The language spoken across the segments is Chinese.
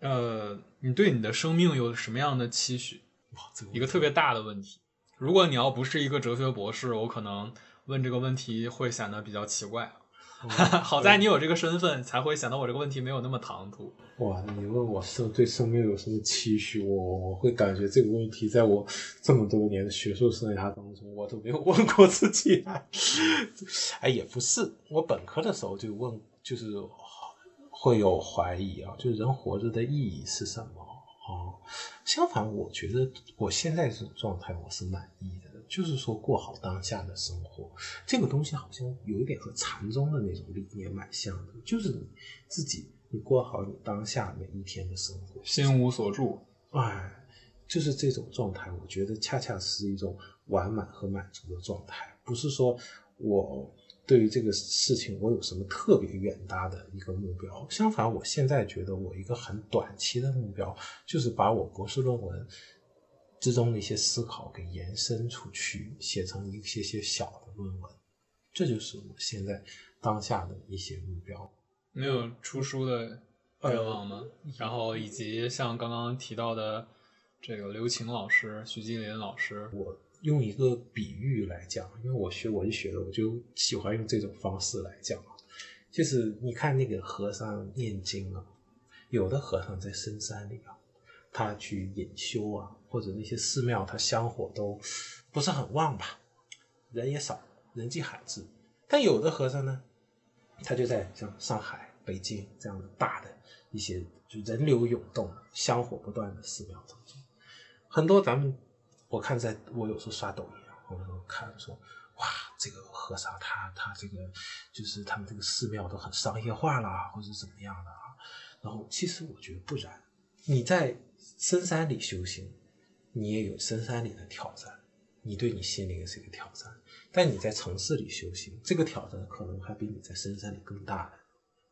呃，你对你的生命有什么样的期许？哇，这个一个特别大的问题。如果你要不是一个哲学博士，我可能问这个问题会显得比较奇怪。好在你有这个身份，才会显得我这个问题没有那么唐突。哇，你问我生对生命有什么期许，我我会感觉这个问题在我这么多年的学术生涯当中，我都没有问过自己。哎，也不是，我本科的时候就问，就是会有怀疑啊，就是人活着的意义是什么啊？相反，我觉得我现在这种状态我是满意的。就是说，过好当下的生活，这个东西好像有一点和禅宗的那种理念蛮像的。就是你自己，你过好你当下每一天的生活，心无所住，哎，就是这种状态。我觉得恰恰是一种完满和满足的状态。不是说我对于这个事情我有什么特别远大的一个目标。相反，我现在觉得我一个很短期的目标，就是把我博士论文。之中的一些思考给延伸出去，写成一些些小的论文，这就是我现在当下的一些目标。没有出书的愿望吗？然后以及像刚刚提到的这个刘擎老师、徐金林老师，我用一个比喻来讲，因为我学文学的，我就喜欢用这种方式来讲就是你看那个和尚念经啊，有的和尚在深山里啊。他去隐修啊，或者那些寺庙，他香火都不是很旺吧，人也少，人迹罕至。但有的和尚呢，他就在像上海、北京这样的大的一些就人流涌动、香火不断的寺庙当中，很多咱们我看在我有时候刷抖音啊，或者说看说，哇，这个和尚他他这个就是他们这个寺庙都很商业化啦，或者怎么样的啊。然后其实我觉得不然，你在。深山里修行，你也有深山里的挑战，你对你心灵也是一个挑战。但你在城市里修行，这个挑战可能还比你在深山里更大的。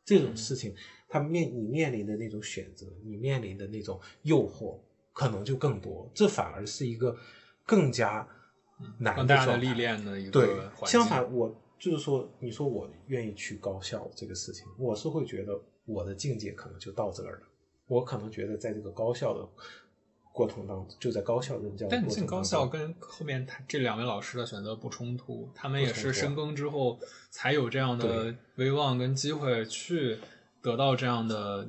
这种事情，他面你面临的那种选择，你面临的那种诱惑，可能就更多。这反而是一个更加难的历练的一个对。相反，我就是说，你说我愿意去高校这个事情，我是会觉得我的境界可能就到这儿了。我可能觉得，在这个高校的过程当中，就在高校任教。但进高校跟后面他这两位老师的选择不冲突，他们也是深耕之后才有这样的威望跟机会去得到这样的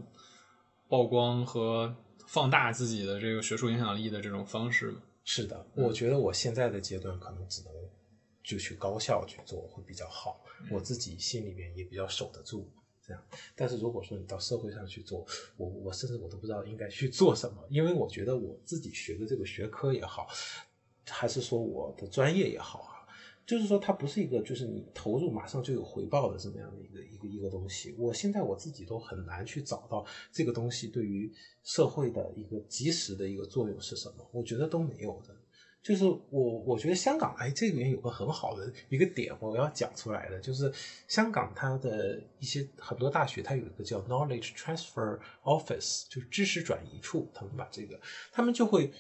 曝光和放大自己的这个学术影响力的这种方式。是的，我觉得我现在的阶段可能只能就去高校去做会比较好，我自己心里面也比较守得住。这样，但是如果说你到社会上去做，我我甚至我都不知道应该去做什么，因为我觉得我自己学的这个学科也好，还是说我的专业也好啊，就是说它不是一个就是你投入马上就有回报的这么样的一个一个一个东西。我现在我自己都很难去找到这个东西对于社会的一个及时的一个作用是什么，我觉得都没有的。就是我，我觉得香港，哎，这里面有个很好的一个点，我要讲出来的，就是香港它的一些很多大学，它有一个叫 Knowledge Transfer Office，就是知识转移处，他们把这个，他们就会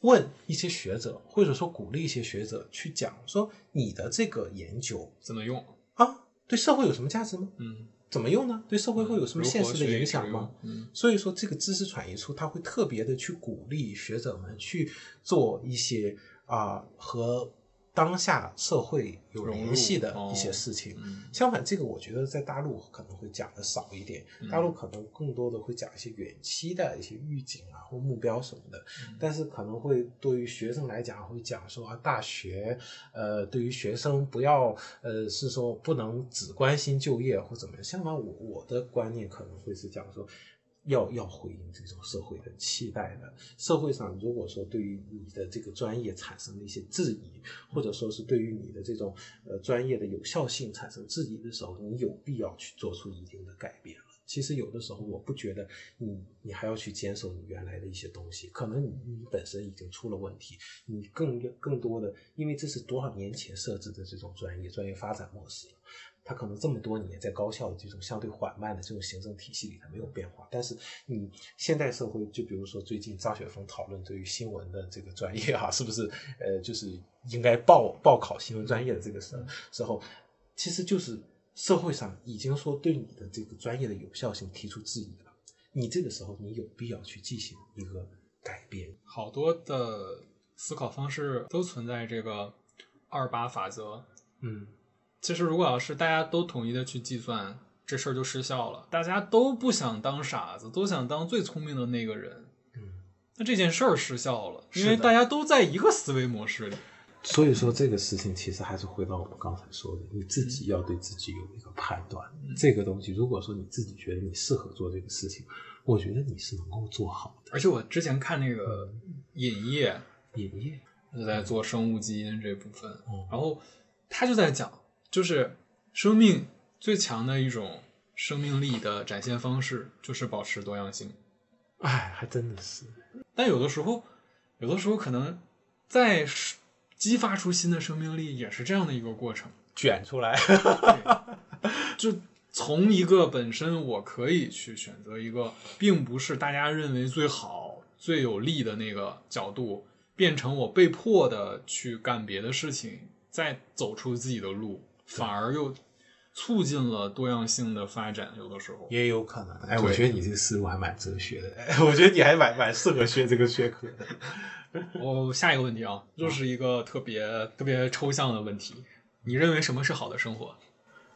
问一些学者，或者说鼓励一些学者去讲，说你的这个研究怎么用啊？对社会有什么价值吗？嗯。怎么用呢？对社会会有什么现实的影响吗？嗯，所以说这个知识转移处，他会特别的去鼓励学者们去做一些啊和。当下社会有联系的一些事情，相反，这个我觉得在大陆可能会讲的少一点。大陆可能更多的会讲一些远期的一些预警啊或目标什么的，但是可能会对于学生来讲会讲说啊，大学呃，对于学生不要呃是说不能只关心就业或怎么样。相反，我我的观念可能会是讲说。要要回应这种社会的期待的，社会上如果说对于你的这个专业产生了一些质疑，或者说是对于你的这种呃专业的有效性产生质疑的时候，你有必要去做出一定的改变了。其实有的时候我不觉得你你还要去坚守你原来的一些东西，可能你你本身已经出了问题，你更更多的因为这是多少年前设置的这种专业专业发展模式。它可能这么多年在高校的这种相对缓慢的这种行政体系里，它没有变化。但是你现代社会，就比如说最近张雪峰讨论对于新闻的这个专业哈，是不是呃，就是应该报报考新闻专业的这个时时候，其实就是社会上已经说对你的这个专业的有效性提出质疑了。你这个时候，你有必要去进行一个改变。好多的思考方式都存在这个二八法则。嗯，其实如果要是大家都统一的去计算，这事儿就失效了。大家都不想当傻子，都想当最聪明的那个人。嗯，那这件事儿失效了，因为大家都在一个思维模式里。所以说这个事情其实还是回到我们刚才说的，你自己要对自己有一个判断。这个东西，如果说你自己觉得你适合做这个事情，我觉得你是能够做好的。而且我之前看那个尹烨，爷爷，就在做生物基因这部分，嗯然后他就在讲，就是生命最强的一种生命力的展现方式，就是保持多样性。哎，还真的是，但有的时候，有的时候可能在激发出新的生命力，也是这样的一个过程。卷出来。就从一个本身我可以去选择一个，并不是大家认为最好、最有利的那个角度，变成我被迫的去干别的事情，再走出自己的路，反而又促进了多样性的发展。有的时候，也有可能。哎，我觉得你这个思路还蛮哲学的。哎，我觉得你还蛮蛮适合学这个学科的。我 下一个问题啊，又是一个特别特别抽象的问题。你认为什么是好的生活？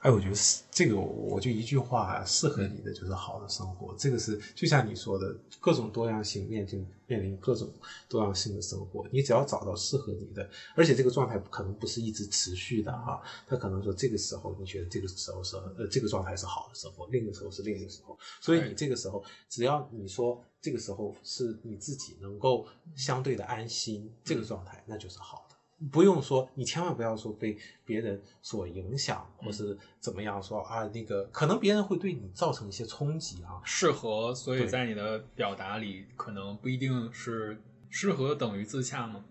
哎，我觉得是这个，我就一句话，适合你的就是好的生活。这个是就像你说的，各种多样性面临面临各种多样性的生活，你只要找到适合你的，而且这个状态可能不是一直持续的哈，他可能说这个时候你觉得这个时候是呃这个状态是好的生活，另一个时候是另一个时候，所以你这个时候只要你说这个时候是你自己能够相对的安心，这个状态那就是好的。不用说，你千万不要说被别人所影响，或是怎么样说啊？那个可能别人会对你造成一些冲击啊。适合，所以在你的表达里，可能不一定是适合等于自洽吗？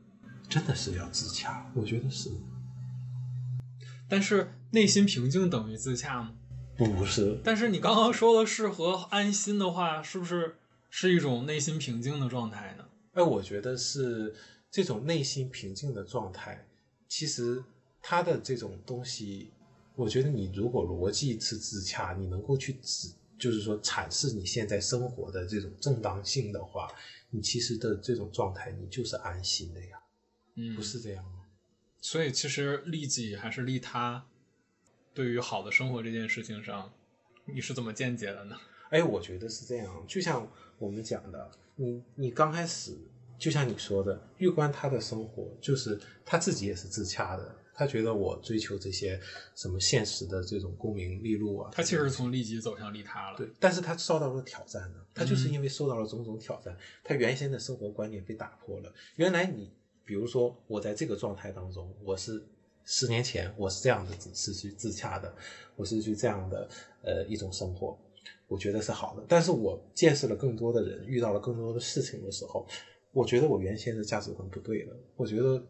真的是要自洽，我觉得是但是内心平静等于自洽吗？不是？但是你刚刚说的适合安心的话，是不是是一种内心平静的状态呢？哎，我觉得是这种内心平静的状态，其实他的这种东西，我觉得你如果逻辑是自洽，你能够去指，就是说阐释你现在生活的这种正当性的话，你其实的这种状态，你就是安心的呀，嗯，不是这样吗？所以其实利己还是利他，对于好的生活这件事情上，你是怎么见解的呢？哎，我觉得是这样，就像我们讲的，你你刚开始，就像你说的，玉官他的生活就是他自己也是自洽的，他觉得我追求这些什么现实的这种功名利禄啊，他其实从利己走向利他了。对，但是他受到了挑战呢，他就是因为受到了种种挑战，他原先的生活观念被打破了。原来你比如说我在这个状态当中，我是十年前我是这样的是去自洽的，我是去这样的呃一种生活，我觉得是好的。但是我见识了更多的人，遇到了更多的事情的时候，我觉得我原先的价值观不对了，我觉得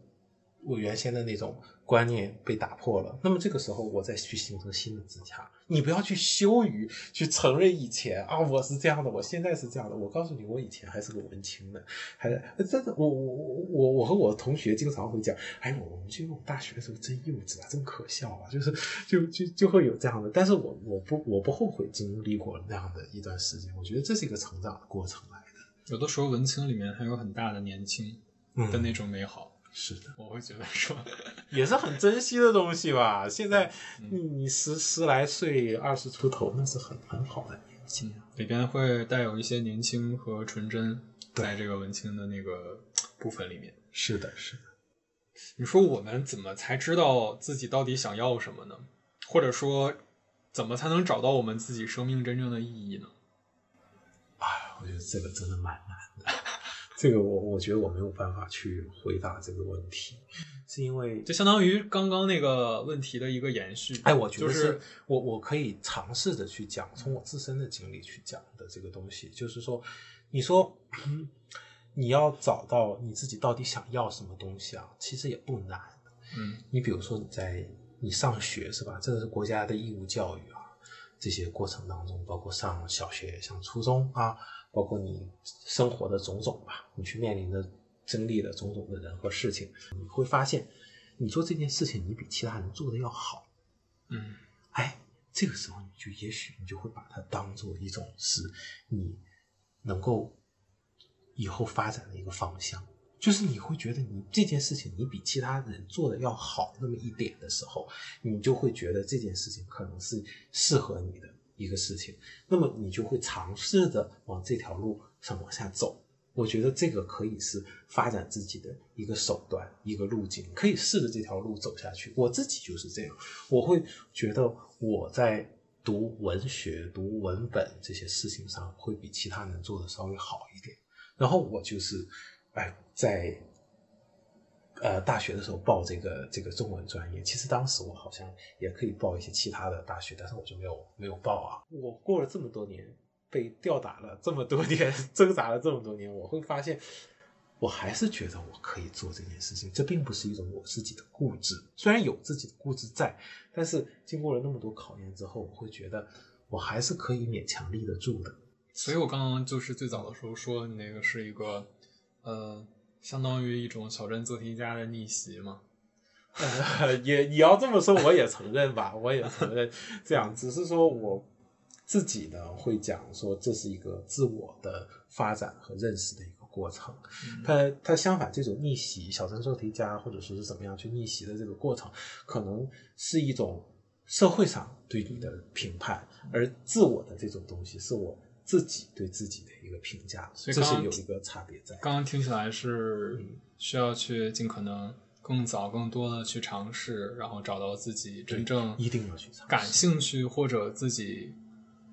我原先的那种观念被打破了。那么这个时候，我再去形成新的自洽。你不要去羞于去承认以前啊，我是这样的，我现在是这样的。我告诉你，我以前还是个文青呢，还真的，我我我我和我同学经常会讲，哎，我们觉得我们大学的时候真幼稚啊，真可笑啊，就是就就就会有这样的。但是我我不我不后悔经历过那样的一段时间，我觉得这是一个成长的过程啊。有的时候文青里面还有很大的年轻嗯的那种美好，是的。我会觉得说，也是很珍惜的东西吧。现在嗯你你十十来岁、二十出头，那是很很好的年纪。里边会带有一些年轻和纯真，在这个文青的那个部分里面。是的，是的。你说我们怎么才知道自己到底想要什么呢？或者说，怎么才能找到我们自己生命真正的意义呢？哎，我觉得这个真的蛮难的。这个我我觉得我没有办法去回答这个问题，是因为就相当于刚刚那个问题的一个延续。哎，我觉得就是是我我可以尝试着去讲，从我自身的经历去讲的这个东西，就是说，你说你要找到你自己到底想要什么东西啊，其实也不难。嗯你比如说你在你上学是吧？这个是国家的义务教育啊。这些过程当中，包括上小学、上初中啊，包括你生活的种种吧，你去面临的、经历的种种的人和事情，你会发现，你做这件事情，你比其他人做的要好。嗯，哎，这个时候你就也许你就会把它当做一种是你能够以后发展的一个方向，就是你会觉得你这件事情你比其他人做的要好那么一点的时候，你就会觉得这件事情可能是适合你的一个事情，那么你就会尝试着往这条路上往下走。我觉得这个可以是发展自己的一个手段，一个路径，可以试着这条路走下去。我自己就是这样，我会觉得我在读文学、读文本这些事情上，会比其他人做的稍微好一点。然后我就是，哎，在呃大学的时候报这个这个中文专业，其实当时我好像也可以报一些其他的大学，但是我就没有没有报啊。我过了这么多年。被吊打了这么多年，挣扎了这么多年，我会发现，我还是觉得我可以做这件事情。这并不是一种我自己的固执，虽然有自己的固执在，但是经过了那么多考验之后，我会觉得我还是可以勉强立得住的。所以我刚刚就是最早的时候说，你那个是一个，呃，相当于一种小镇做题家的逆袭嘛。呃 也你要这么说，我也承认吧，我也承认这样，只是说我。自己呢会讲说这是一个自我的发展和认识的一个过程，他他相反这种逆袭小镇做题家或者说是怎么样去逆袭的这个过程，可能是一种社会上对你的评判，而自我的这种东西是我自己对自己的一个评价，所以这是有一个差别在。刚刚听起来是需要去尽可能更早、更多的去尝试，然后找到自己真正一定要去感兴趣或者自己。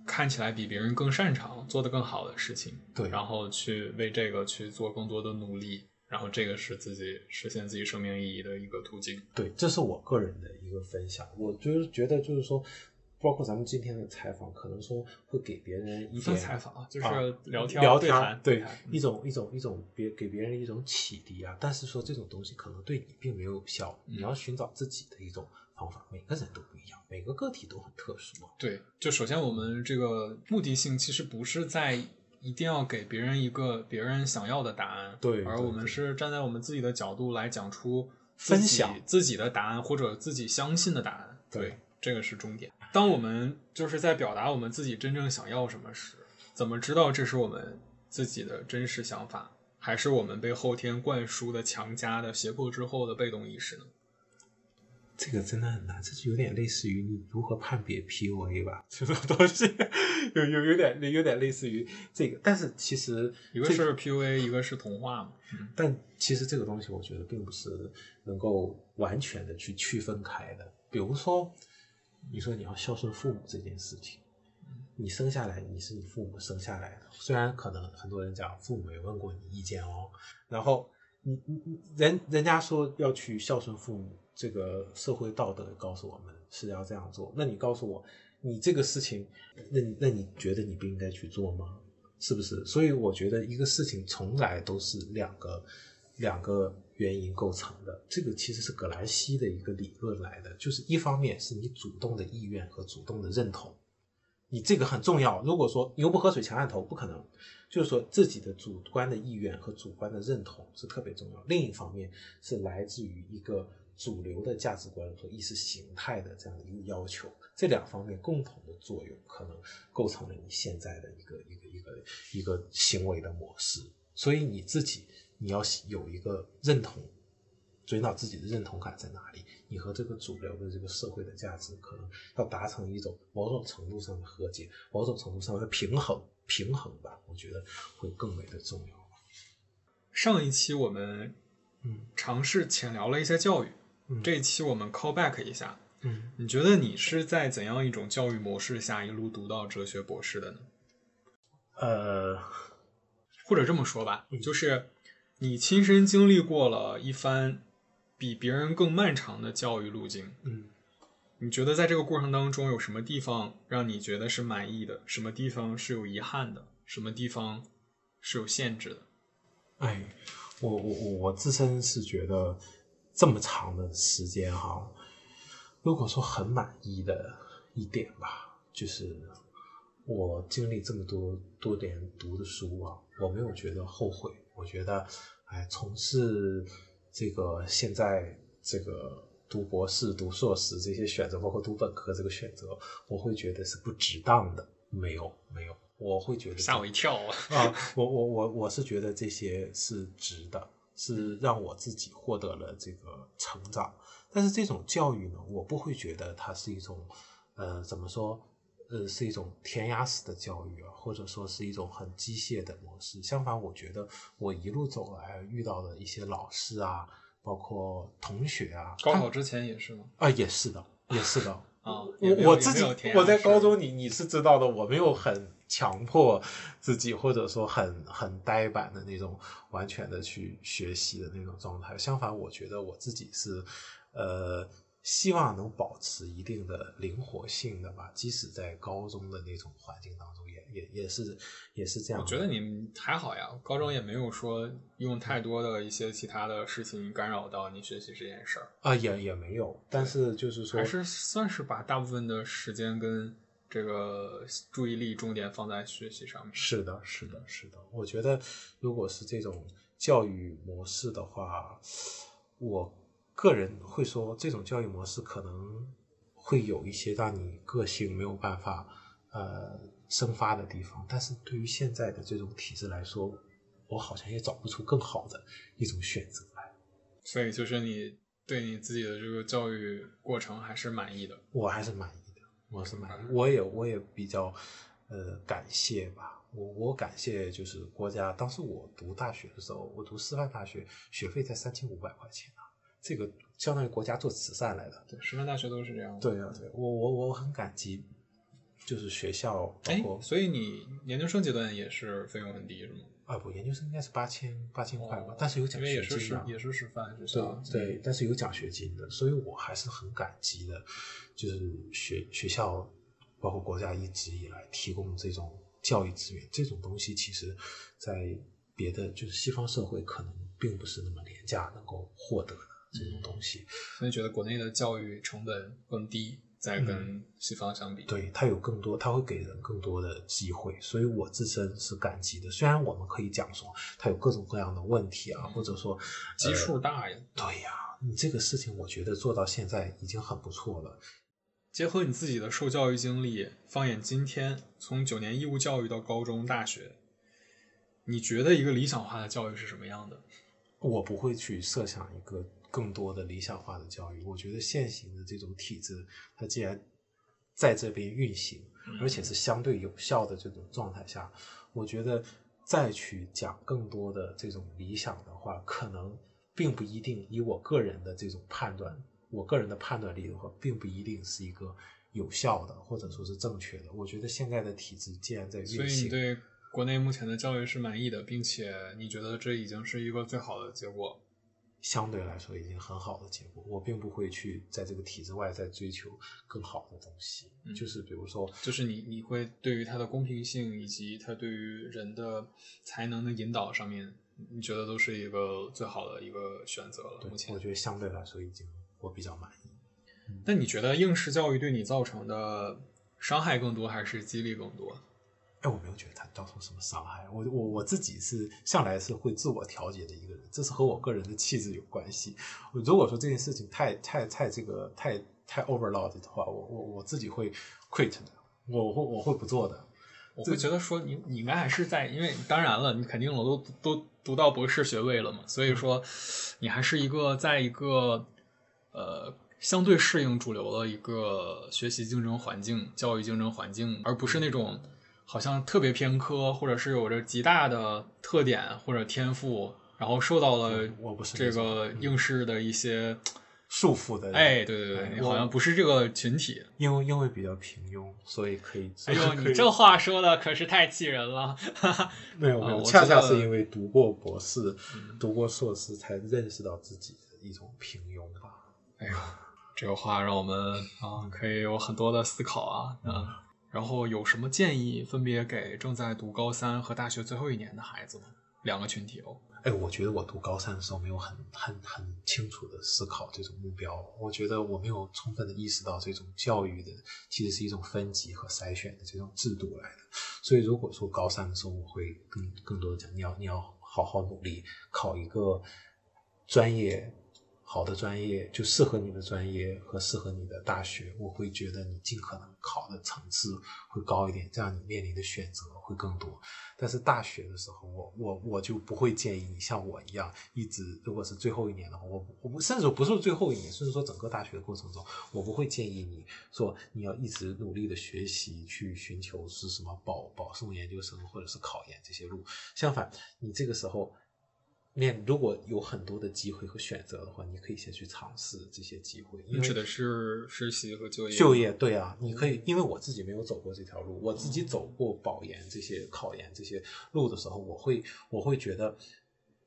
看起来比别人更擅长、做得更好的事情，对，然后去为这个去做更多的努力，然后这个是自己实现自己生命意义的一个途径。对，这是我个人的一个分享。我就是觉得，就是说，包括咱们今天的采访，可能说会给别人一点采访啊，就是聊天、聊天，对，一种一种一种别给别人一种启迪啊。但是说这种东西可能对你并没有效，你要寻找自己的一种。方法每个人都不一样，每个个体都很特殊。对，就首先我们这个目的性其实不是在一定要给别人一个别人想要的答案，对，而我们是站在我们自己的角度来讲出分享自己的答案或者自己相信的答案。对，这个是重点。当我们就是在表达我们自己真正想要什么时，怎么知道这是我们自己的真实想法，还是我们被后天灌输的强加的胁迫之后的被动意识呢？这个真的很难，这就有点类似于你如何判别 PUA 吧，这种东西有有有点有点类似于这个，但是其实一个是 PUA，一个是童话嘛。但其实这个东西我觉得并不是能够完全的去区分开的。比如说，你说你要孝顺父母这件事情，你生下来你是你父母生下来的，虽然可能很多人讲父母也问过你意见哦，然后你你你人人家说要去孝顺父母。这个社会道德告诉我们是要这样做，那你告诉我，你这个事情，那那你觉得你不应该去做吗？是不是？所以我觉得一个事情从来都是两个两个原因构成的。这个其实是葛兰西的一个理论来的，就是一方面是你主动的意愿和主动的认同，你这个很重要。如果说牛不喝水强按头，不可能。就是说自己的主观的意愿和主观的认同是特别重要。另一方面是来自于一个。主流的价值观和意识形态的这样的一个要求，这两方面共同的作用，可能构成了你现在的一个一个一个一个行为的模式。所以你自己你要有一个认同，追到自己的认同感在哪里？你和这个主流的这个社会的价值，可能要达成一种某种程度上的和解，某种程度上的平衡平衡吧。我觉得会更为的重要。上一期我们嗯尝试浅聊了一些教育。这一期我们 call back 一下，嗯，你觉得你是在怎样一种教育模式下一路读到哲学博士的呢？呃，或者这么说吧，就是你亲身经历过了一番比别人更漫长的教育路径，嗯，你觉得在这个过程当中有什么地方让你觉得是满意的？什么地方是有遗憾的？什么地方是有限制的？哎，我我我我自身是觉得。这么长的时间哈，如果说很满意的一点吧，就是我经历这么多多年读的书啊，我没有觉得后悔。我觉得，哎，从事这个现在这个读博士、读硕士这些选择，包括读本科这个选择，我会觉得是不值当的。没有，没有，我会觉得吓我一跳啊！啊，我我我我是觉得这些是值的，是让我自己获得了这个成长。但是这种教育呢，我不会觉得它是一种，呃，怎么说？呃，是一种填鸭式的教育啊，或者说是一种很机械的模式。相反，我觉得我一路走来遇到的一些老师啊，包括同学啊，高考之前也是吗？啊，也是的，也是的。啊，我我自己我在高中，你你是知道的，我没有很强迫自己，或者说很很呆板的那种，完全的去学习的那种状态。相反，我觉得我自己是，呃。希望能保持一定的灵活性的吧，即使在高中的那种环境当中，也也也是也是这样。我觉得你还好呀，高中也没有说用太多的一些其他的事情干扰到你学习这件事儿啊，也也没有。但是就是说，还是算是把大部分的时间跟这个注意力重点放在学习上面。是的，是的，是的。我觉得如果是这种教育模式的话，我。个人会说，这种教育模式可能会有一些让你个性没有办法呃生发的地方，但是对于现在的这种体制来说，我好像也找不出更好的一种选择来。所以，就是你对你自己的这个教育过程还是满意的？我还是满意的，我是满意。我也我也比较呃感谢吧，我我感谢就是国家。当时我读大学的时候，我读师范大学，学费才三千五百块钱啊。这个相当于国家做慈善来的，对，师范大学都是这样。对啊，对我我我很感激，就是学校包括，所以你研究生阶段也是费用很低是吗？啊不，研究生应该是八千八千块吧，但是有奖学金的，也是师范学校，对，但是有奖学金的，所以我还是很感激的，就是学学校包括国家一直以来提供这种教育资源，这种东西其实，在别的就是西方社会可能并不是那么廉价能够获得的。这种东西，所以觉得国内的教育成本更低，在跟西方相比，对它有更多，它会给人更多的机会，所以我自身是感激的。虽然我们可以讲说它有各种各样的问题啊，或者说基数大呀，对呀，你这个事情我觉得做到现在已经很不错了。结合你自己的受教育经历，放眼今天，从九年义务教育到高中、大学，你觉得一个理想化的教育是什么样的？我不会去设想一个。更多的理想化的教育，我觉得现行的这种体制，它既然在这边运行，而且是相对有效的这种状态下，我觉得再去讲更多的这种理想的话，可能并不一定。以我个人的这种判断，我个人的判断力的话，并不一定是一个有效的，或者说是正确的。我觉得现在的体制既然在运行，所以你对国内目前的教育是满意的，并且你觉得这已经是一个最好的结果。相对来说已经很好的结果，我并不会去在这个体制外再追求更好的东西。就是比如说，就是你你会对于它的公平性以及它对于人的才能的引导上面，你觉得都是一个最好的一个选择了。目前我觉得相对来说已经我比较满意。那你觉得应试教育对你造成的伤害更多还是激励更多？哎，我没有觉得他造成什么伤害。我我我自己是向来是会自我调节的一个人，这是和我个人的气质有关系。如果说这件事情太太太这个太太 overload 的话，我我我自己会 quit 的，我会我会不做的。我会觉得说你你应该还是在，因为当然了，你肯定我都都读到博士学位了嘛，所以说你还是一个在一个呃相对适应主流的一个学习竞争环境、教育竞争环境，而不是那种。好像特别偏科，或者是有着极大的特点或者天赋，然后受到了我不是这个应试的一些束缚的。哎，对对对，你好像不是这个群体。因为因为比较平庸，所以可以。哎呦，你这话说的可是太气人了。没有没有，恰恰是因为读过博士、读过硕士，才认识到自己的一种平庸吧。哎呦，这个话让我们啊，可以有很多的思考啊，嗯。然后有什么建议分别给正在读高三和大学最后一年的孩子吗？两个群体哦。哎，我觉得我读高三的时候没有很很很清楚的思考这种目标，我觉得我没有充分的意识到这种教育的其实是一种分级和筛选的这种制度来的。所以如果说高三的时候，我会更更多的讲，你要你要好好努力，考一个专业。好的专业就适合你的专业和适合你的大学，我会觉得你尽可能考的层次会高一点，这样你面临的选择会更多。但是大学的时候，我我我就不会建议你像我一样一直，如果是最后一年的话，我我不甚至不是最后一年，甚至说整个大学的过程中，我不会建议你说你要一直努力的学习去寻求是什么保保送研究生或者是考研这些路。相反，你这个时候。面如果有很多的机会和选择的话，你可以先去尝试这些机会。你指的是实习和就业？就业对啊，你可以，因为我自己没有走过这条路，我自己走过保研这些考研这些路的时候，我会我会觉得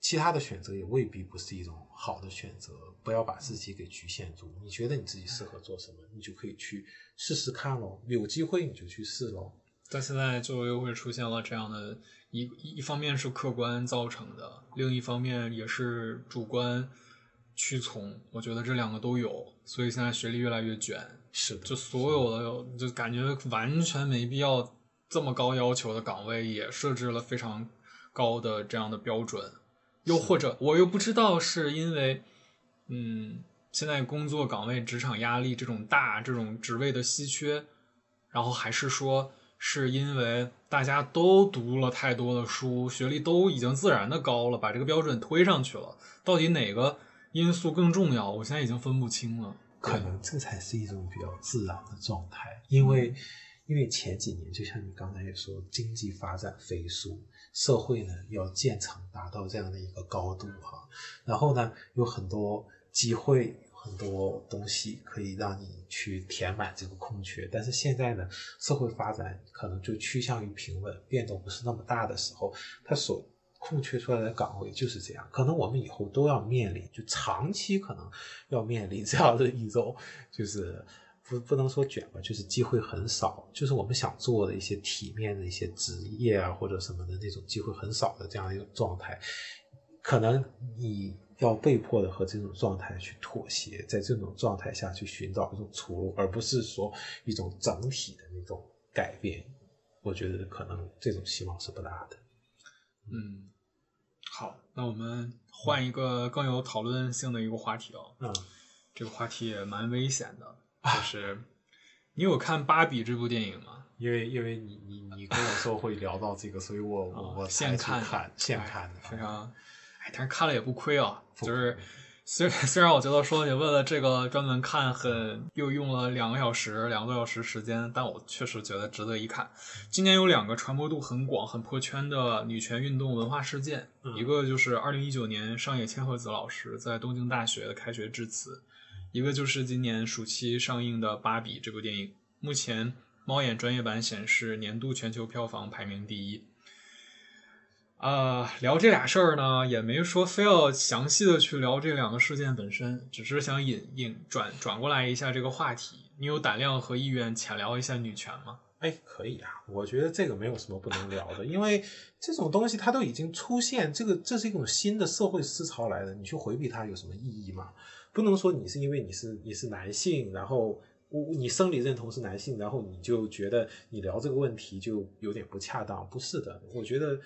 其他的选择也未必不是一种好的选择。不要把自己给局限住。你觉得你自己适合做什么，你就可以去试试看喽。有机会你就去试喽。但现在就又会出现了这样的。一一方面是客观造成的，另一方面也是主观屈从。我觉得这两个都有，所以现在学历越来越卷。是的，就所有的就感觉完全没必要这么高要求的岗位，也设置了非常高的这样的标准。又或者我又不知道是因为，嗯，现在工作岗位职场压力这种大，这种职位的稀缺，然后还是说。是因为大家都读了太多的书，学历都已经自然的高了，把这个标准推上去了。到底哪个因素更重要？我现在已经分不清了。可能这才是一种比较自然的状态，因为因为前几年就像你刚才也说，经济发展飞速，社会呢要建成达到这样的一个高度哈，然后呢有很多机会。很多东西可以让你去填满这个空缺，但是现在呢，社会发展可能就趋向于平稳，变动不是那么大的时候，它所空缺出来的岗位就是这样。可能我们以后都要面临，就长期可能要面临这样的一种，就是不不能说卷吧，就是机会很少，就是我们想做的一些体面的一些职业啊或者什么的那种机会很少的这样一种状态，可能你。要被迫的和这种状态去妥协，在这种状态下去寻找一种出路，而不是说一种整体的那种改变。我觉得可能这种希望是不大的。嗯，好，那我们换一个更有讨论性的一个话题哦。嗯，这个话题也蛮危险的，就是你有看《芭比》这部电影吗？因为因为你你你跟我说会聊到这个，所以我我我现看现看的，非常。但是看了也不亏啊，就是虽 虽然我觉得说你为了这个专门看很又用了两个小时两个多小时时间，但我确实觉得值得一看。今年有两个传播度很广、很破圈的女权运动文化事件，一个就是二零一九年上野千鹤子老师在东京大学的开学致辞，一个就是今年暑期上映的《芭比》这部电影。目前猫眼专业版显示年度全球票房排名第一。啊，聊这俩事儿呢，也没说非要详细的去聊这两个事件本身，只是想引引转转过来一下这个话题。你有胆量和意愿浅聊一下女权吗？哎，可以啊，我觉得这个没有什么不能聊的，因为这种东西它都已经出现，这个这是一种新的社会思潮来的，你去回避它有什么意义吗？不能说你是因为你是你是男性，然后你生理认同是男性，然后你就觉得你聊这个问题就有点不恰当，不是的，我觉得。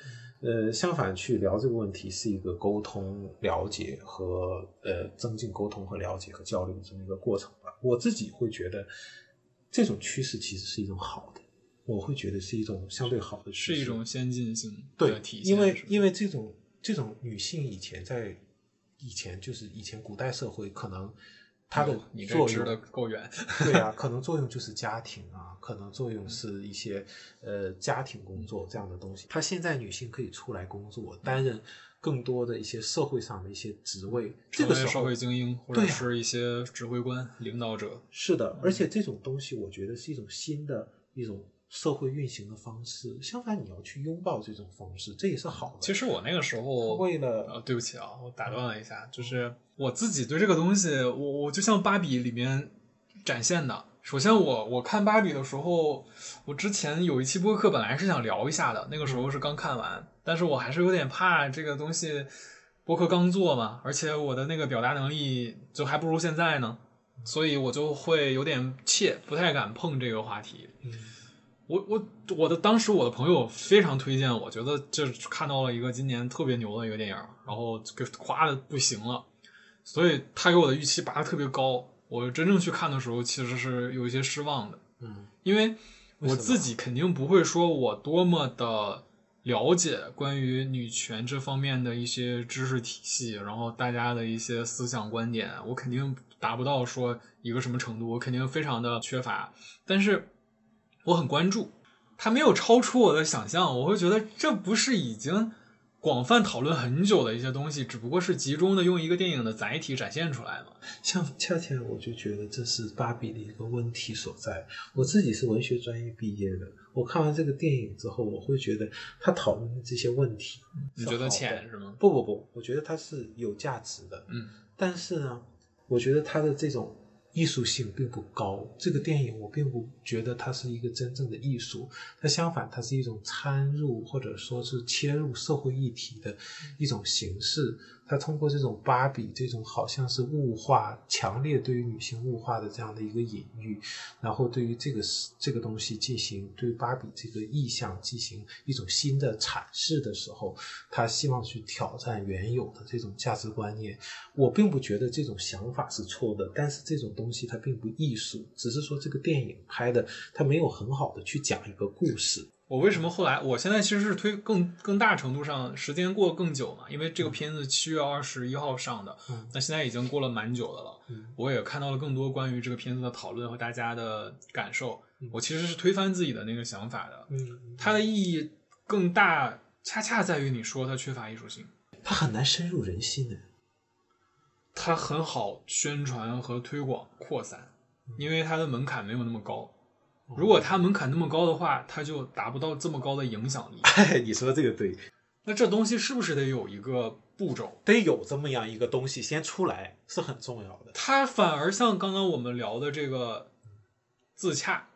呃，相反，去聊这个问题是一个沟通、了解和呃增进沟通和了解和交流的这么一个过程吧。我自己会觉得，这种趋势其实是一种好的，我会觉得是一种相对好的趋势，是一种先进性对体现。因为因为这种这种女性以前在以前就是以前古代社会可能。它的作用够远，对啊，可能作用就是家庭啊，可能作用是一些呃家庭工作这样的东西。她现在女性可以出来工作，担任更多的一些社会上的一些职位，这个社会精英或者是一些指挥官、领导者。是的，而且这种东西我觉得是一种新的一种。社会运行的方式，相反，你要去拥抱这种方式，这也是好的。其实我那个时候为了，呃，对不起啊，我打断了一下，就是我自己对这个东西，我我就像芭比里面展现的。首先，我我看芭比的时候，我之前有一期播客本来是想聊一下的，那个时候是刚看完，但是我还是有点怕这个东西播客刚做嘛，而且我的那个表达能力就还不如现在呢，所以我就会有点怯，不太敢碰这个话题。嗯我我我的当时我的朋友非常推荐我，觉得这看到了一个今年特别牛的一个电影，然后给夸的不行了，所以他给我的预期拔的特别高。我真正去看的时候，其实是有一些失望的，嗯因为我自己肯定不会说我多么的了解关于女权这方面的一些知识体系，然后大家的一些思想观点，我肯定达不到说一个什么程度，我肯定非常的缺乏。但是我很关注，它没有超出我的想象，我会觉得这不是已经广泛讨论很久的一些东西，只不过是集中的用一个电影的载体展现出来嘛。像恰恰我就觉得这是芭比的一个问题所在。我自己是文学专业毕业的，我看完这个电影之后，我会觉得他讨论的这些问题，你觉得浅？是吗？不不不，我觉得它是有价值的。嗯，但是呢，我觉得它的这种艺术性并不高。这个电影我并不觉得它是一个真正的艺术，它相反，它是一种掺入或者说是切入社会议题的一种形式。他通过这种芭比这种好像是物化、强烈对于女性物化的这样的一个隐喻，然后对于这个这个东西进行对芭比这个意象进行一种新的阐释的时候，他希望去挑战原有的这种价值观念。我并不觉得这种想法是错的，但是这种东西它并不艺术，只是说这个电影拍的它没有很好的去讲一个故事。我为什么后来？我现在其实是推更更大程度上时间过更久嘛，因为这个片子七月二十一号上的，嗯那现在已经过了蛮久的了。嗯我也看到了更多关于这个片子的讨论和大家的感受嗯。我其实是推翻自己的那个想法的，嗯，它的意义更大，恰恰在于你说它缺乏艺术性，它很难深入人心的。它很好宣传和推广扩散，因为它的门槛没有那么高。如果它门槛那么高的话，它就达不到这么高的影响力。你说这个对，那这东西是不是得有一个步骤？得有这么样一个东西先出来是很重要的。它反而像刚刚我们聊的这个自洽，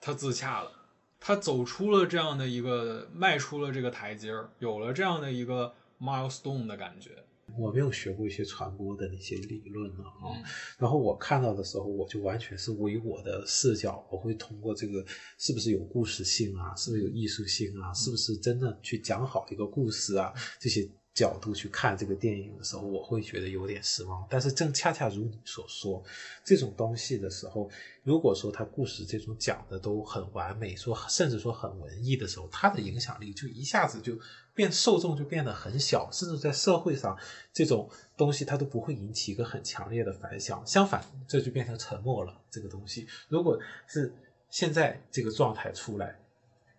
他自洽了，他走出了这样的一个，迈出了这个台阶儿，有了这样的一个 milestone 的感觉。我没有学过一些传播的那些理论了啊，嗯。然后我看到的时候，我就完全是以我的视角，我会通过这个是不是有故事性啊，是不是有艺术性啊，是不是真的去讲好一个故事啊，这些角度去看这个电影的时候，我会觉得有点失望。但是正恰恰如你所说，这种东西的时候，如果说它故事这种讲的都很完美，说甚至说很文艺的时候，它的影响力就一下子就变受众就变得很小，甚至在社会上这种东西它都不会引起一个很强烈的反响。相反，这就变成沉默了。这个东西，如果是现在这个状态出来，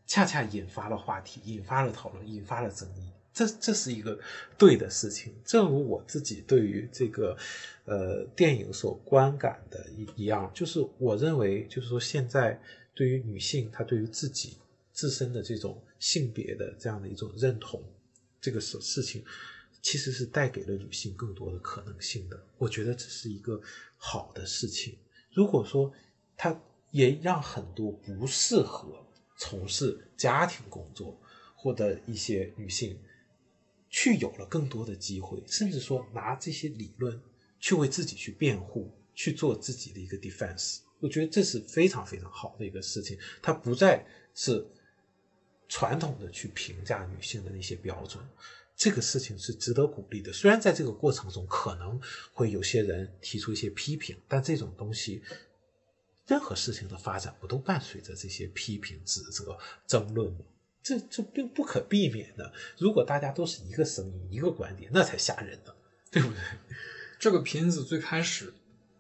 恰恰引发了话题，引发了讨论，引发了争议。这这是一个对的事情，正如我自己对于这个呃电影所观感的一一样，就是我认为，就是说现在对于女性，她对于自己自身的这种性别的这样的一种认同，这个事事情其实是带给了女性更多的可能性的。我觉得这是一个好的事情。如果说它也让很多不适合从事家庭工作或者一些女性。去有了更多的机会，甚至说拿这些理论去为自己去辩护，去做自己的一个 defense，我觉得这是非常非常好的一个事情。它不再是传统的去评价女性的那些标准，这个事情是值得鼓励的。虽然在这个过程中可能会有些人提出一些批评，但这种东西，任何事情的发展不都伴随着这些批评、指责、争论吗？这这并不可避免的。如果大家都是一个声音、一个观点，那才吓人呢，对不对？这个片子最开始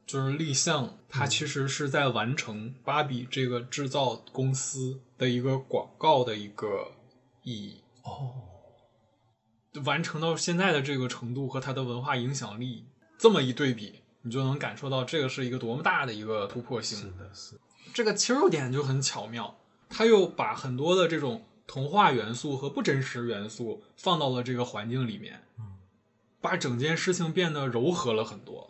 就是立项，它其实是在完成芭比这个制造公司的一个广告的一个意义。哦，完成到现在的这个程度和它的文化影响力这么一对比，你就能感受到这个是一个多么大的一个突破性。是的，是。这个切入点就很巧妙，它又把很多的这种童话元素和不真实元素放到了这个环境里面，嗯，把整件事情变得柔和了很多。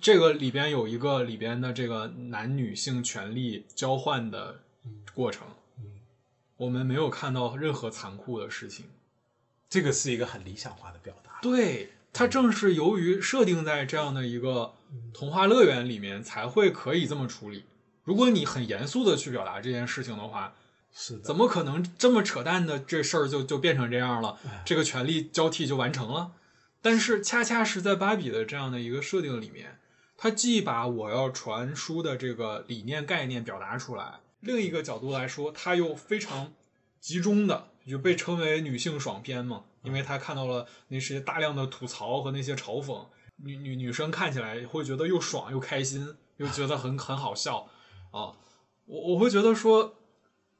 这个里边有一个里边的这个男女性权利交换的过程，嗯，我们没有看到任何残酷的事情。这个是一个很理想化的表达。对，它正是由于设定在这样的一个童话乐园里面，才会可以这么处理。如果你很严肃的去表达这件事情的话，是的，怎么可能这么扯淡的这事儿就就变成这样了？哎这个权力交替就完成了。但是恰恰是在芭比的这样的一个设定里面，它既把我要传输的这个理念概念表达出来，另一个角度来说，它又非常集中的就被称为女性爽片嘛，因为它看到了那些大量的吐槽和那些嘲讽，女女女生看起来会觉得又爽又开心，又觉得很很好笑啊。我我会觉得说，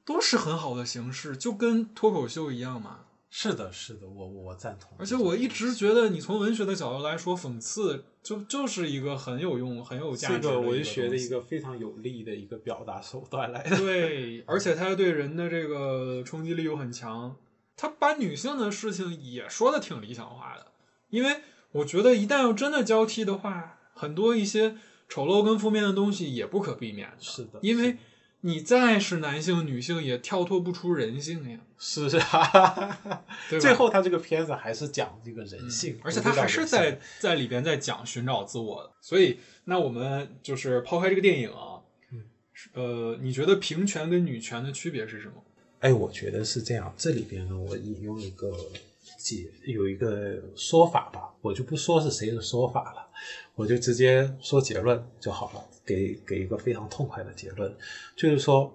都是很好的形式，就跟脱口秀一样嘛。是的，是的，我我赞同。而且我一直觉得，你从文学的角度来说，讽刺就就是一个很有用、很有价值这个的文学的一个非常有力的一个表达手段来的。对，而且它对人的这个冲击力又很强。他把女性的事情也说的挺理想化的，因为我觉得一旦要真的交替的话，很多一些丑陋跟负面的东西也不可避免的。是的，因为你再是男性、女性，也跳脱不出人性呀，是啊？最后他这个片子还是讲这个人性，而且他还是在在里边在讲寻找自我的，所以那我们就是抛开这个电影啊，嗯呃，你觉得平权跟女权的区别是什么？哎，我觉得是这样。这里边呢，我引用一个解有一个说法吧，我就不说是谁的说法了，我就直接说结论就好了，给给一个非常痛快的结论，就是说，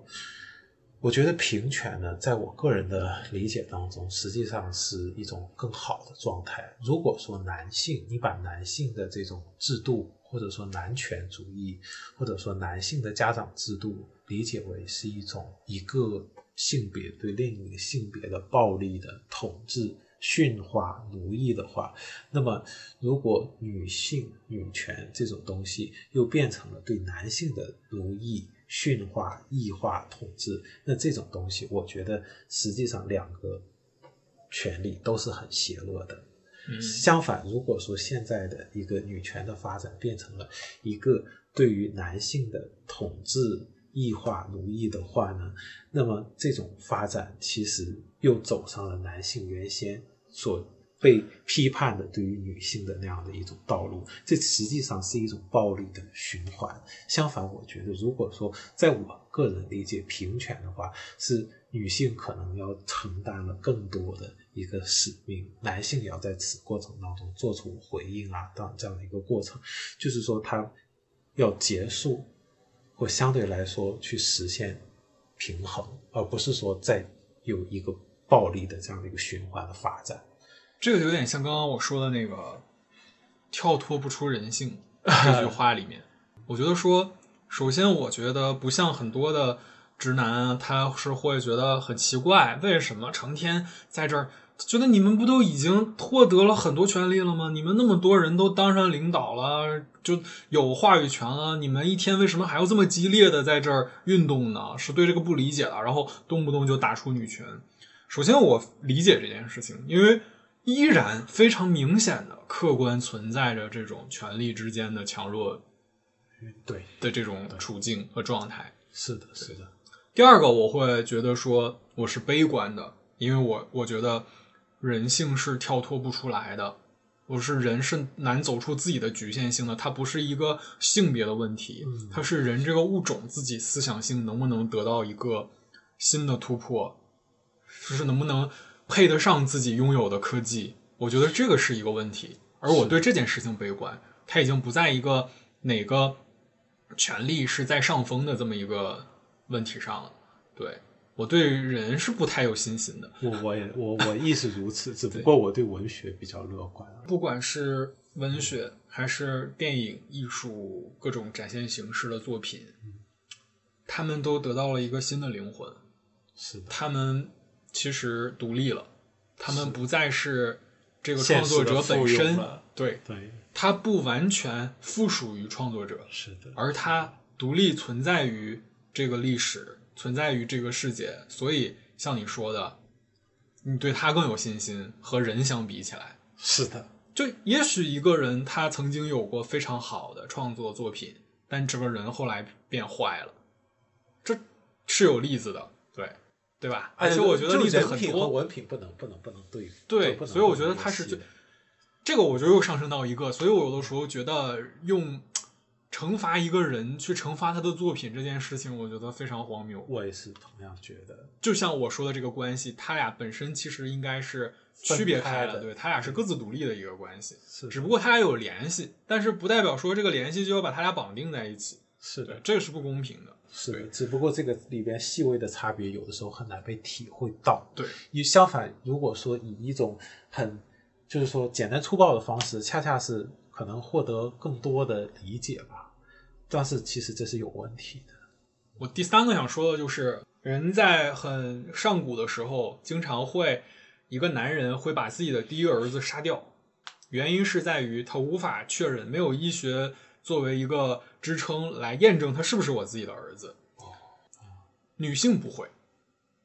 我觉得平权呢，在我个人的理解当中，实际上是一种更好的状态。如果说男性，你把男性的这种制度，或者说男权主义，或者说男性的家长制度，理解为是一种一个性别对另一个性别的暴力的统治、驯化、奴役的话，那么如果女性女权这种东西又变成了对男性的奴役、驯化、异化、统治，那这种东西，我觉得实际上两个权利都是很邪恶的。嗯相反，如果说现在的一个女权的发展变成了一个对于男性的统治、异化、奴役的话呢，那么这种发展其实又走上了男性原先所被批判的对于女性的那样的一种道路，这实际上是一种暴力的循环。相反，我觉得如果说在我个人理解平权的话，是女性可能要承担了更多的一个使命，男性也要在此过程当中做出回应啊，当这样的一个过程，就是说他要结束或相对来说去实现平衡，而不是说再有一个暴力的这样的一个循环的发展。这个有点像刚刚我说的那个“跳脱不出人性 ”这句话里面。我觉得说，首先我觉得不像很多的直男啊，他是会觉得很奇怪，为什么成天在这儿？觉得你们不都已经获得了很多权利了吗？你们那么多人都当上领导了，就有话语权了，你们一天为什么还要这么激烈的在这儿运动呢？是对这个不理解了，然后动不动就打出女权。首先，我理解这件事情，因为依然非常明显的客观存在着这种权力之间的强弱对，的这种处境和状态。是的，是的，第二个，我会觉得说我是悲观的，因为我我觉得人性是跳脱不出来的，我是人是难走出自己的局限性的，它不是一个性别的问题，嗯。它是人这个物种自己思想性能不能得到一个新的突破，就是能不能配得上自己拥有的科技，我觉得这个是一个问题，而我对这件事情悲观，它已经不在一个哪个权力是在上风的这么一个问题上了。对我对人是不太有信心的，我我也我我亦是如此，只不过我对文学比较乐观。不管是文学还是电影、艺术各种展现形式的作品，他们都得到了一个新的灵魂。是的，他们其实独立了，他们不再是这个创作者本身，对，对，他不完全附属于创作者，是的，而他独立存在于这个历史，存在于这个世界。所以，像你说的，你对他更有信心，和人相比起来，是的，就也许一个人他曾经有过非常好的创作作品，但这个人后来变坏了，这是有例子的，对对吧？而且我觉得例子很多，文品不能不能不能对对，所以我觉得他是就这个我就又上升到一个，所以我有的时候觉得用惩罚一个人去惩罚他的作品这件事情，我觉得非常荒谬。我也是同样觉得，就像我说的这个关系，他俩本身其实应该是区别开的，对他俩是各自独立的一个关系，是只不过他俩有联系，但是不代表说这个联系就要把他俩绑定在一起。是的，这个是不公平的。是的，只不过这个里边细微的差别，有的时候很难被体会到。对，你相反，如果说以一种很就是说简单粗暴的方式，恰恰是可能获得更多的理解吧。但是其实这是有问题的。我第三个想说的就是，人在很上古的时候，经常会一个男人会把自己的第一个儿子杀掉，原因是在于他无法确认，没有医学作为一个支撑来验证他是不是我自己的儿子。女性不会，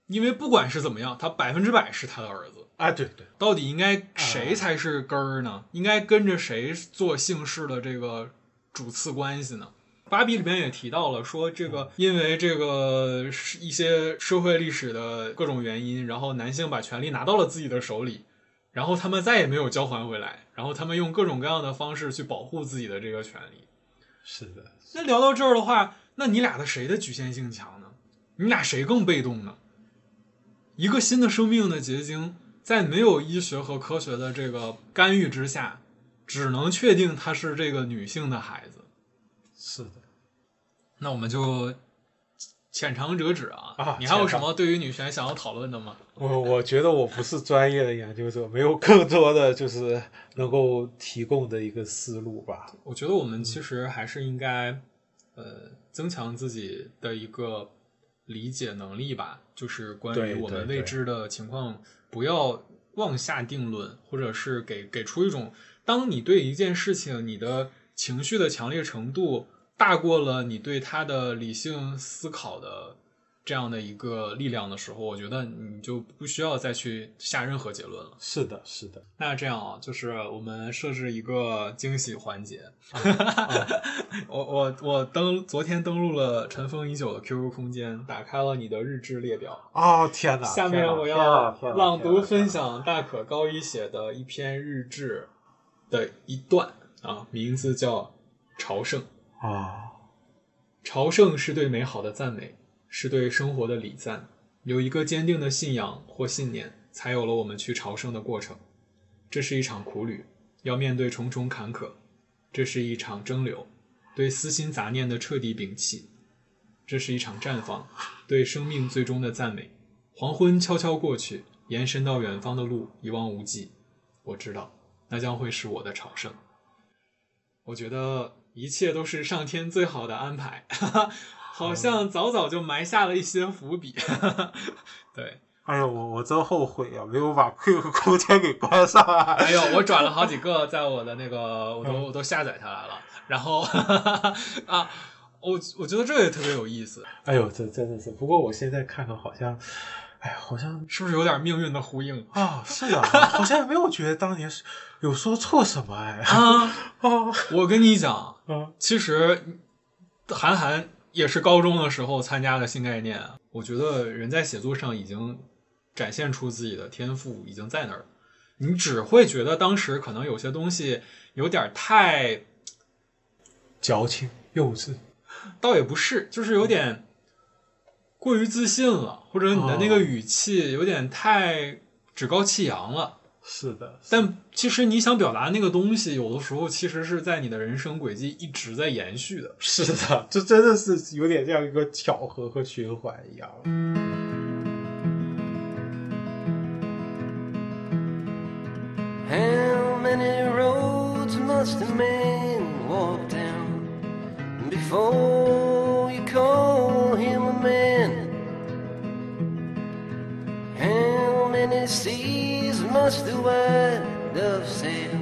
因为不管是怎么样，他百分之百是他的儿子。啊，对对，到底应该谁才是根儿呢？应该跟着谁做姓氏的这个主次关系呢？芭比里面也提到了，说这个因为这个一些社会历史的各种原因，然后男性把权力拿到了自己的手里，然后他们再也没有交还回来，然后他们用各种各样的方式去保护自己的这个权利。是的，那聊到这儿的话，那你俩的谁的局限性强呢？你俩谁更被动呢？一个新的生命的结晶。在没有医学和科学的这个干预之下，只能确定她是这个女性的孩子。是的，那我们就浅尝辄止啊。啊，你还有什么对于女权想要讨论的吗？我我觉得我不是专业的研究者，没有更多的就是能够提供的一个思路吧。我觉得我们其实还是应该呃增强自己的一个理解能力吧，就是关于我们未知的情况。不要妄下定论，或者是给给出一种，当你对一件事情你的情绪的强烈程度大过了你对他的理性思考的。这样的一个力量的时候，我觉得你就不需要再去下任何结论了。是的，是的。那这样啊，就是我们设置一个惊喜环节。我我我登昨天登录了尘封已久的 QQ 空间，打开了你的日志列表。哦天哪！下面我要朗读分享大可高一写的一篇日志的一段啊，名字叫《朝圣》啊。朝圣是对美好的赞美。是对生活的礼赞，有一个坚定的信仰或信念，才有了我们去朝圣的过程。这是一场苦旅，要面对重重坎坷；这是一场蒸馏，对私心杂念的彻底摒弃；这是一场绽放，对生命最终的赞美。黄昏悄悄过去，延伸到远方的路一望无际。我知道，那将会是我的朝圣。我觉得一切都是上天最好的安排。好像早早就埋下了一些伏笔，对。哎呦，我我真后悔啊，没有把 QQ 空间给关上。哎呦，我转了好几个，在我的那个，我都我都下载下来了。然后啊，我我觉得这也特别有意思。哎呦，这真的是。不过我现在看看，好像，哎呀，好像是不是有点命运的呼应啊？是啊，好像也没有觉得当年是有说错什么哎。啊啊！我跟你讲，啊其实韩寒。也是高中的时候参加的新概念，我觉得人在写作上已经展现出自己的天赋，已经在那儿。你只会觉得当时可能有些东西有点太矫情、幼稚，倒也不是，就是有点过于自信了，或者你的那个语气有点太趾高气扬了。是的，但其实你想表达那个东西，有的时候其实是在你的人生轨迹一直在延续的。是的，这真的是有点像一个巧合和循环一样。must the white dove sail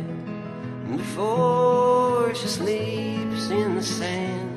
before she sleeps in the sand?